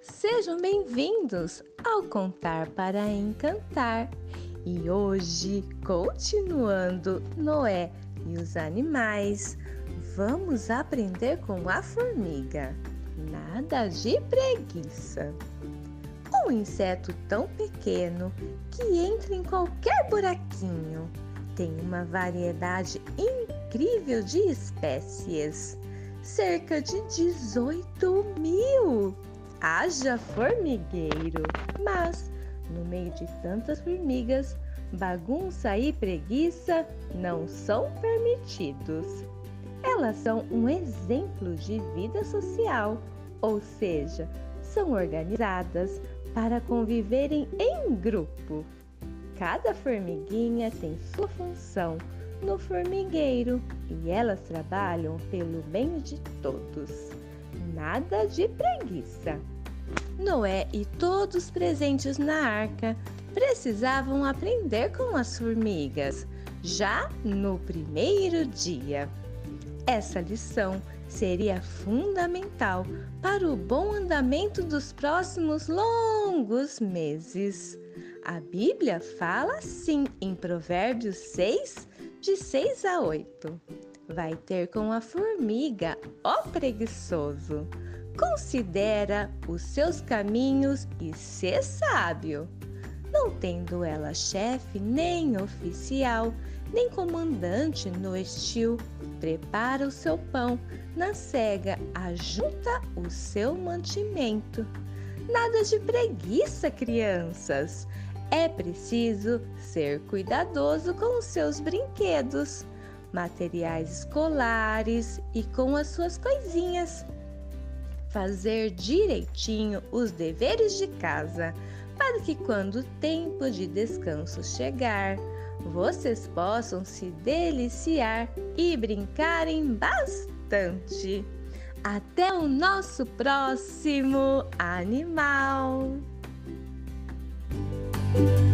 Sejam bem-vindos ao Contar para Encantar. E hoje, continuando Noé e os animais, vamos aprender com a formiga. Nada de preguiça. Um inseto tão pequeno que entra em qualquer buraquinho. Tem uma variedade incrível de espécies cerca de 18 mil. Haja formigueiro! Mas, no meio de tantas formigas, bagunça e preguiça não são permitidos. Elas são um exemplo de vida social, ou seja, são organizadas para conviverem em grupo. Cada formiguinha tem sua função no formigueiro e elas trabalham pelo bem de todos. Nada de preguiça. Noé e todos presentes na arca precisavam aprender com as formigas já no primeiro dia. Essa lição seria fundamental para o bom andamento dos próximos longos meses. A Bíblia fala assim em Provérbios 6, de 6 a 8. Vai ter com a formiga, ó preguiçoso. Considera os seus caminhos e sê sábio. Não tendo ela chefe, nem oficial, nem comandante no estio, prepara o seu pão, na cega ajunta o seu mantimento. Nada de preguiça, crianças. É preciso ser cuidadoso com os seus brinquedos, materiais escolares e com as suas coisinhas. Fazer direitinho os deveres de casa, para que quando o tempo de descanso chegar, vocês possam se deliciar e brincarem bastante. Até o nosso próximo animal! Thank you.